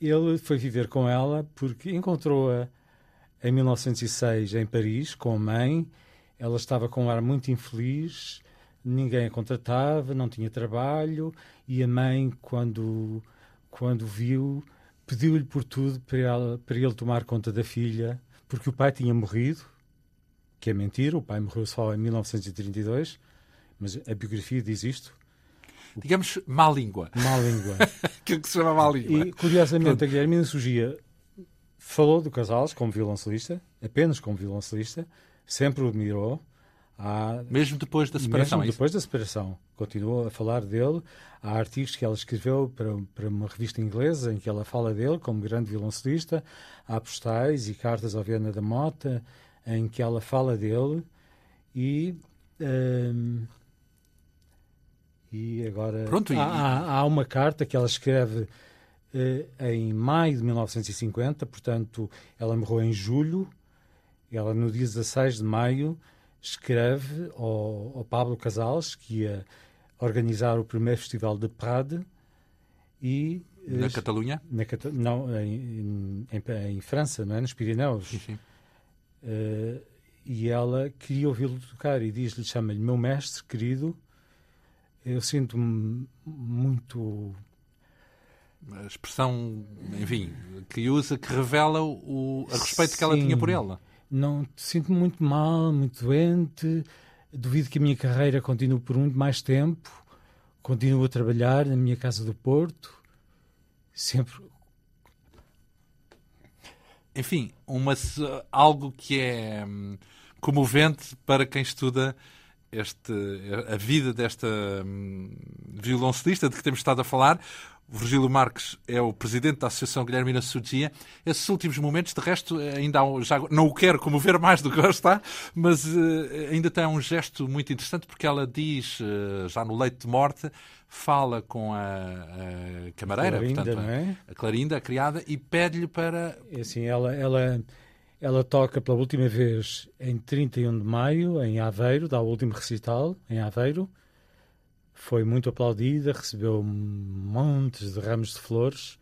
ele foi viver com ela porque encontrou-a em 1906 em Paris com a mãe. Ela estava com um ar muito infeliz ninguém a contratava, não tinha trabalho e a mãe, quando, quando viu, pediu-lhe por tudo para, ela, para ele tomar conta da filha, porque o pai tinha morrido, que é mentira, o pai morreu só em 1932, mas a biografia diz isto. Digamos, má língua. Má língua. Aquilo que se chama má língua. E, curiosamente, a Guilhermina Sugia falou do Casals como violoncelista, apenas como violoncelista, sempre o admirou, Há, mesmo depois da separação, mesmo é depois da separação. Continuou a falar dele. Há artigos que ela escreveu para, para uma revista inglesa em que ela fala dele como grande violoncelista. Há postais e cartas ao Viana da Mota em que ela fala dele. E. Um, e agora. Pronto, há, há, há, uma carta que ela escreve uh, em maio de 1950, portanto, ela morreu em julho. Ela, no dia 16 de maio, escreve ao, ao Pablo Casals, que ia organizar o primeiro festival de Prade e na Catalunha? Na não, em, em, em, França, não é? Nos Pirineus. Sim, sim. Uh, e ela queria ouvi-lo tocar e diz-lhe, chama-lhe meu mestre querido, eu sinto-me muito... A expressão, enfim, que usa, que revela o, a respeito sim. que ela tinha por ela não sinto-me muito mal, muito doente. Duvido que a minha carreira continue por muito mais tempo. Continuo a trabalhar na minha casa do Porto, sempre. Enfim, uma, algo que é hum, comovente para quem estuda este, a vida desta hum, violoncelista de que temos estado a falar. Virgílio Marques é o presidente da Associação Guilhermina Sudia. Esses últimos momentos, de resto, ainda há, já não o quero comover mais do que já está, mas uh, ainda tem um gesto muito interessante porque ela diz, uh, já no leito de morte, fala com a, a camareira, Clarinda, portanto, é? a, a Clarinda, a criada, e pede-lhe para. É assim, ela, ela, ela toca pela última vez em 31 de maio, em Aveiro, dá o último recital em Aveiro foi muito aplaudida, recebeu montes de ramos de flores,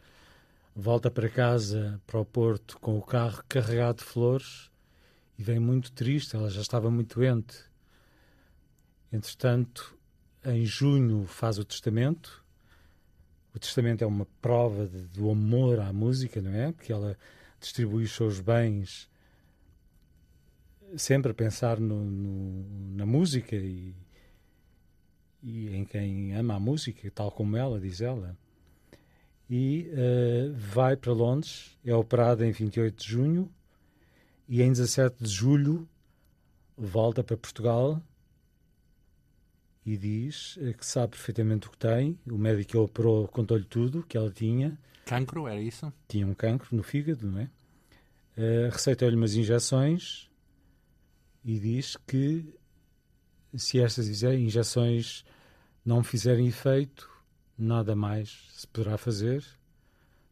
volta para casa, para o Porto, com o carro carregado de flores e vem muito triste. Ela já estava muito doente. Entretanto, em junho faz o testamento. O testamento é uma prova de, do amor à música, não é? Porque ela distribui os seus bens sempre a pensar no, no, na música e, e, em quem ama a música, tal como ela, diz ela. E uh, vai para Londres, é operada em 28 de junho e em 17 de julho volta para Portugal e diz eh, que sabe perfeitamente o que tem. O médico que a operou contou-lhe tudo que ela tinha. Cancro, era isso? Tinha um cancro no fígado, não é? Uh, Receitou-lhe umas injeções e diz que se estas injeções não fizerem efeito, nada mais se poderá fazer.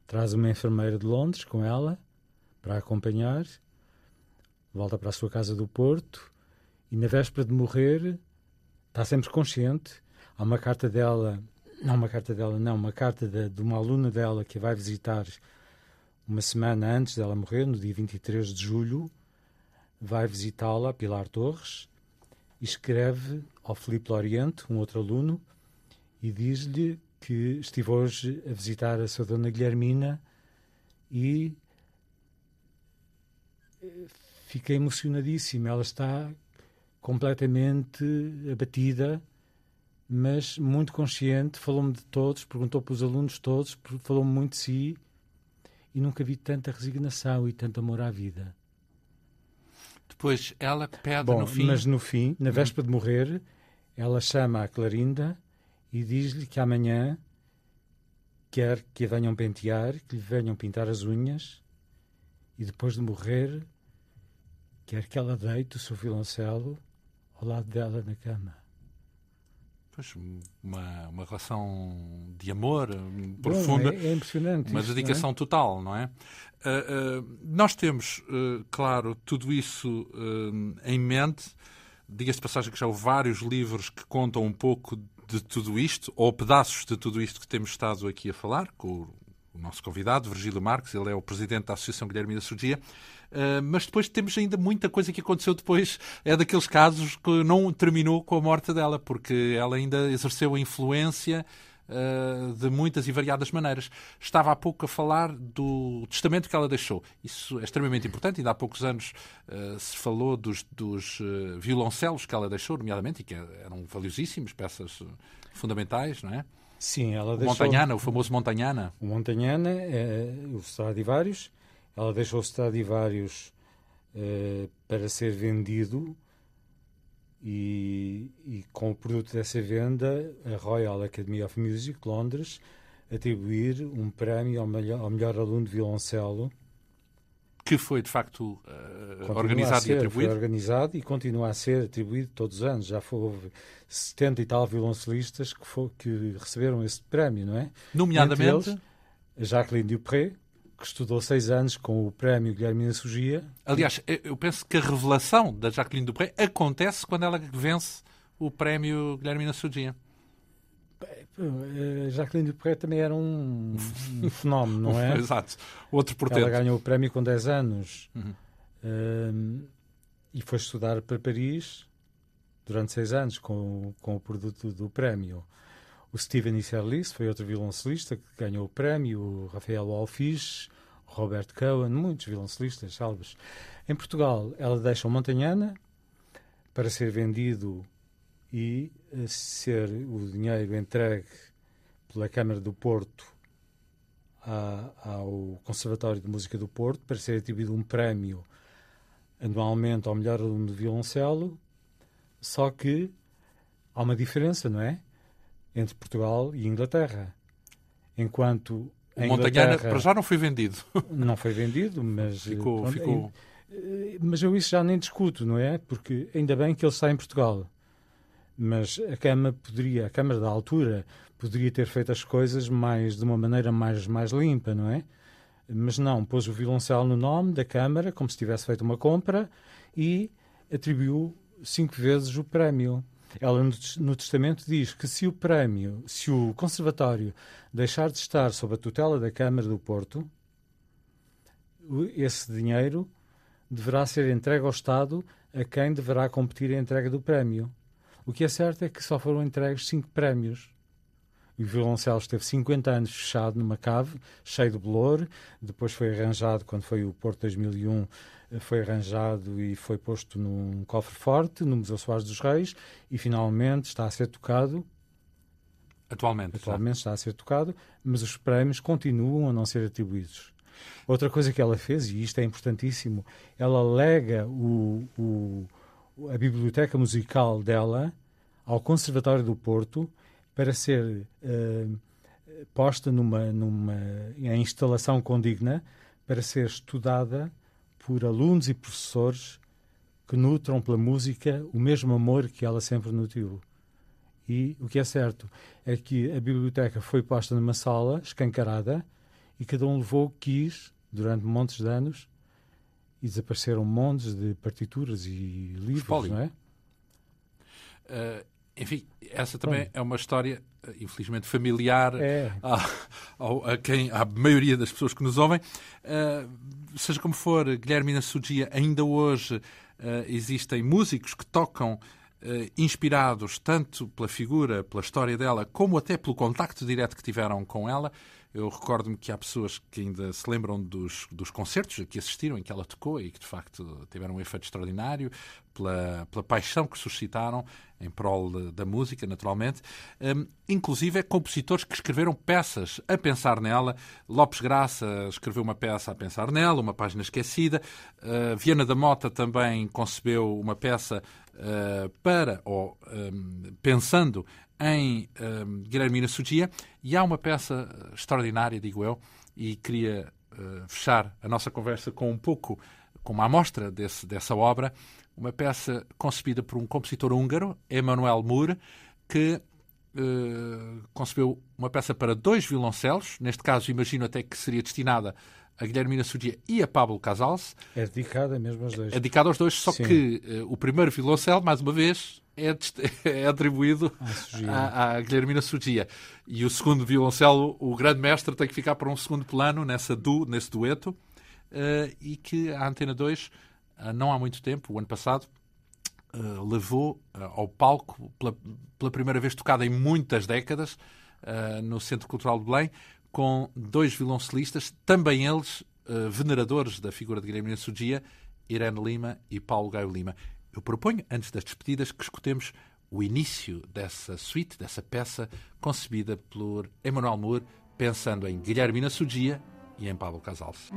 Traz uma enfermeira de Londres com ela para acompanhar, volta para a sua casa do Porto e na véspera de morrer está sempre consciente. Há uma carta dela, não uma carta dela, não, uma carta de, de uma aluna dela que vai visitar uma semana antes dela morrer, no dia 23 de julho, vai visitá-la, Pilar Torres, e escreve ao Filipe Loriente, um outro aluno, e diz-lhe que estive hoje a visitar a sua dona Guilhermina e eh, fiquei emocionadíssima. Ela está completamente abatida, mas muito consciente. Falou-me de todos, perguntou para os alunos todos, falou-me muito de si e nunca vi tanta resignação e tanto amor à vida. Depois ela pede Bom, no fim. Mas no fim, na véspera de morrer, ela chama a Clarinda e diz-lhe que amanhã quer que a venham pentear, que lhe venham pintar as unhas e depois de morrer quer que ela deite o seu violoncelo ao lado dela na cama. Pois, uma, uma relação de amor profunda. Bom, é, é, impressionante. Uma isto, dedicação é? total, não é? Uh, uh, nós temos, uh, claro, tudo isso em mente. Diga-se de passagem que já houve vários livros que contam um pouco de tudo isto, ou pedaços de tudo isto que temos estado aqui a falar, com o nosso convidado, Virgílio Marques, ele é o presidente da Associação Guilherme da Surgia. Uh, mas depois temos ainda muita coisa que aconteceu depois. É daqueles casos que não terminou com a morte dela, porque ela ainda exerceu a influência uh, de muitas e variadas maneiras. Estava há pouco a falar do testamento que ela deixou. Isso é extremamente importante. Ainda há poucos anos uh, se falou dos, dos violoncelos que ela deixou, nomeadamente, e que eram valiosíssimos, peças fundamentais, não é? Sim, ela deixou... Montanhana, o famoso Montanhana. O Montanhana, é, o Stradivarius. Ela deixou o Stradivarius é, para ser vendido e, e, com o produto dessa venda, a Royal Academy of Music, Londres, atribuir um prémio ao melhor, ao melhor aluno de violoncelo que foi de facto uh, organizado ser, e atribuído? Foi organizado e continua a ser atribuído todos os anos. Já houve 70 e tal violoncelistas que, foi, que receberam esse prémio, não é? Nomeadamente? Eles, Jacqueline Dupré, que estudou seis anos com o prémio Guilhermina Sugia. Aliás, eu penso que a revelação da Jacqueline Dupré acontece quando ela vence o prémio Guilhermina Sugia. Eh, Jacqueline Dupre também era um, um fenómeno, não é? Exato. Outro portento. Ela ganhou o prémio com 10 anos uhum. um, e foi estudar para Paris durante 6 anos com, com o produto do prémio. O Steven Isserlis foi outro violoncelista que ganhou o prémio, o Rafael Alfish, o Robert Cohen, muitos violoncelistas, salves. Em Portugal, ela deixa o Montanhana para ser vendido e ser o dinheiro entregue pela Câmara do Porto ao Conservatório de Música do Porto para ser atribuído um prémio anualmente ao melhor aluno de violoncelo, só que há uma diferença, não é? Entre Portugal e Inglaterra. Enquanto o Montanhana para já não foi vendido. Não foi vendido, mas ficou, pronto, ficou. Mas eu isso já nem discuto, não é? Porque ainda bem que ele está em Portugal mas a Câmara poderia, a Câmara da altura poderia ter feito as coisas mais de uma maneira mais mais limpa, não é? Mas não, pôs o violoncelo no nome da Câmara, como se tivesse feito uma compra, e atribuiu cinco vezes o prémio. Ela no, testamento diz que se o prémio, se o conservatório deixar de estar sob a tutela da Câmara do Porto, esse dinheiro deverá ser entregue ao Estado a quem deverá competir a entrega do prémio. O que é certo é que só foram entregues cinco prémios. O violoncelo esteve 50 anos fechado numa cave, cheio de bolor. Depois foi arranjado, quando foi o Porto 2001, foi arranjado e foi posto num cofre forte, no Museu Soares dos Reis. E finalmente está a ser tocado. Atualmente. Atualmente está a ser tocado, mas os prémios continuam a não ser atribuídos. Outra coisa que ela fez, e isto é importantíssimo, ela lega o, o, a biblioteca musical dela ao Conservatório do Porto para ser uh, posta numa, numa em instalação condigna para ser estudada por alunos e professores que nutram pela música o mesmo amor que ela sempre nutriu. E o que é certo é que a biblioteca foi posta numa sala escancarada e cada um levou o que quis durante montes de anos e desapareceram montes de partituras e livros, Espólio. não é? Uh, enfim, essa também Bom. é uma história, eh, infelizmente, familiar é. a, a, quem, à maioria das pessoas que nos ouvem. Uh, seja como for, Guilherme Nassugia, ainda hoje uh, existem músicos que tocam inspirados tanto pela figura, pela história dela, como até pelo contacto direto que tiveram com ela. Eu recordo-me que há pessoas que ainda se lembram dos, dos concertos que assistiram, em que ela tocou e que de facto tiveram um efeito extraordinário pela, pela paixão que suscitaram em prol de, da música, naturalmente. Um, inclusive, é compositores que escreveram peças a pensar nela. Lopes Graça escreveu uma peça a pensar nela, uma página esquecida. Uh, Viana da Mota também concebeu uma peça uh, para, ou um, pensando em um, Guilhermina Sugia, e há uma peça extraordinária, digo eu, e queria uh, fechar a nossa conversa com um pouco, com uma amostra desse, dessa obra, uma peça concebida por um compositor húngaro, Emanuel Moore, que uh, concebeu uma peça para dois violoncelos, neste caso imagino até que seria destinada a Guilhermina Sudia e a Pablo Casals. É dedicada mesmo aos dois. É dedicada aos dois, só Sim. que uh, o primeiro violoncelo, mais uma vez, é, é atribuído à, à Guilhermina Sugia. E o segundo violoncelo, o grande mestre, tem que ficar para um segundo plano nessa du, nesse dueto. Uh, e que a Antena 2, uh, eh, não há muito tempo, o ano passado, levou ao palco, pela, pela, primeira vez tocada em muitas décadas, no Centro Cultural de Belém, com dois violoncelistas, também eles veneradores da figura de Guilhermina Sugia, Irene Lima e Paulo Gaio Lima. Eu proponho, antes das despedidas, que escutemos o início dessa suite, dessa peça, concebida por Emmanuel Moore, pensando em Guilhermina Sugia e em Pablo Casals.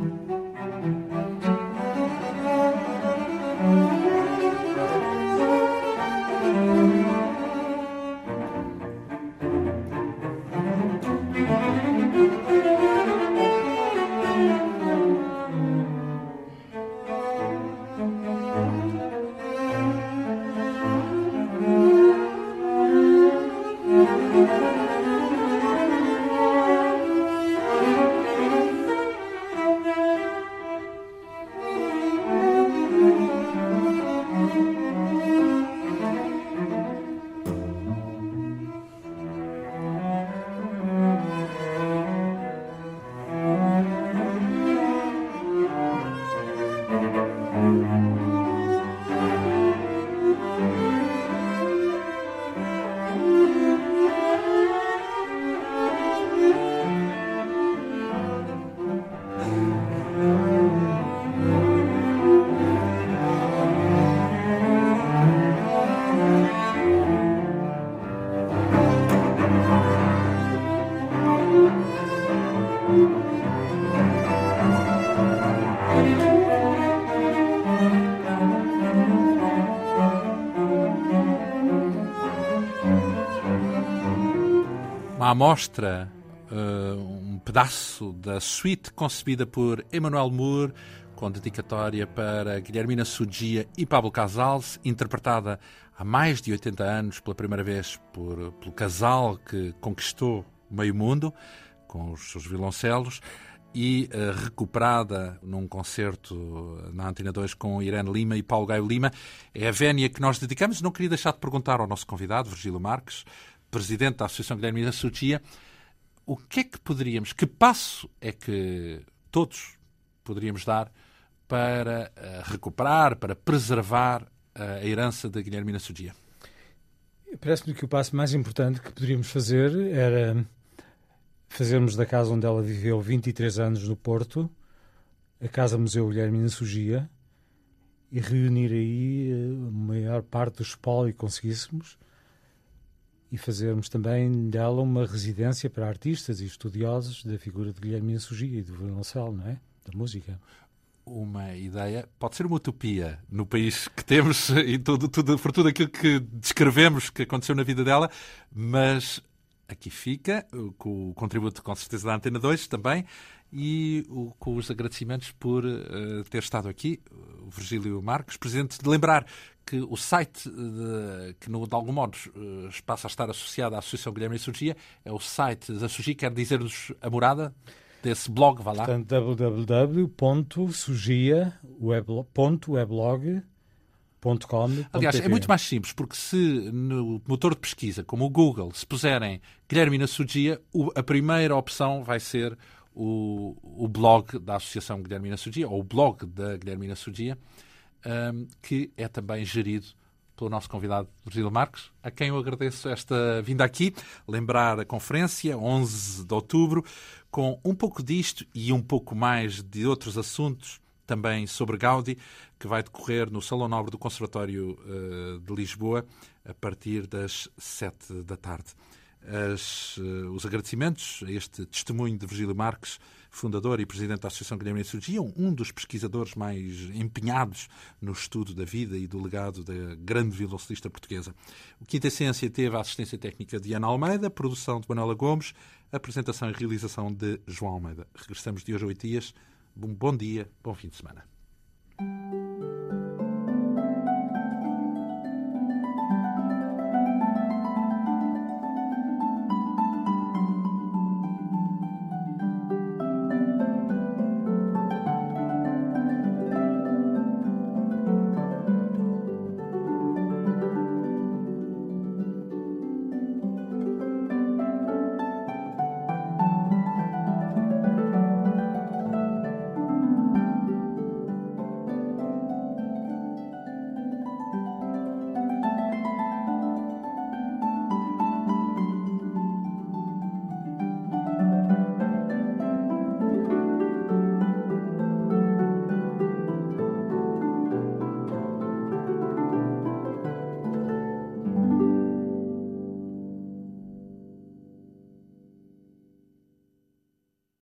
Uma amostra, uh, um pedaço da suite concebida por Emmanuel Moore, com dedicatória para Guilhermina Sugia e Pablo Casals, interpretada há mais de 80 anos pela primeira vez por, pelo casal que conquistou o meio mundo com os seus violoncelos e uh, recuperada num concerto na Antena 2 com Irene Lima e Paulo Gaio Lima. É a vénia que nós dedicamos. Não queria deixar de perguntar ao nosso convidado, Virgílio Marques, presidente da Associação Guilherme da Sutia, o que é que poderíamos, que passo é que todos poderíamos dar para uh, recuperar, para preservar a herança da Guilhermina Sudia? Parece-me que o passo mais importante que poderíamos fazer era fazermos da casa onde ela viveu 23 anos no Porto, a Casa Museu Guilhermina Sugia, e reunir aí eh, a maior parte do espólio que conseguíssemos e fazermos também dela uma residência para artistas e estudiosos da figura de Guilhermina Sugia e do violoncelo, não é? Da música uma ideia, pode ser uma utopia no país que temos e tudo, tudo, por tudo aquilo que descrevemos que aconteceu na vida dela, mas aqui fica, com o contributo com certeza da Antena 2 também, e o, com os agradecimentos por uh, ter estado aqui, o Virgílio Marques, presidente, de lembrar que o site de, que, no, de algum modo, uh, passa a estar associado à Associação Guilherme e Surgia é o site da Surgia, quer dizer-nos a morada? desse blog, vá lá. Portanto, www.sugia.weblog.com. Aliás, é muito mais simples, porque se no motor de pesquisa, como o Google, se puserem Guilherme na Sugia, a primeira opção vai ser o, o blog da Associação Guilhermina Sugia, ou o blog da Guilhermina Sugia, um, que é também gerido pelo nosso convidado Virgílio Marques, a quem eu agradeço esta vinda aqui. Lembrar a conferência, 11 de outubro, com um pouco disto e um pouco mais de outros assuntos também sobre Gaudi, que vai decorrer no Salão Nobre do Conservatório uh, de Lisboa a partir das 7 da tarde. As, uh, os agradecimentos a este testemunho de Virgílio Marques fundador e presidente da Associação Guilherme de Surgia, um dos pesquisadores mais empenhados no estudo da vida e do legado da grande violoncelista portuguesa. O Quinta Essência teve a assistência técnica de Ana Almeida, produção de Manuela Gomes, apresentação e realização de João Almeida. Regressamos de hoje a oito dias. Um bom dia, bom fim de semana.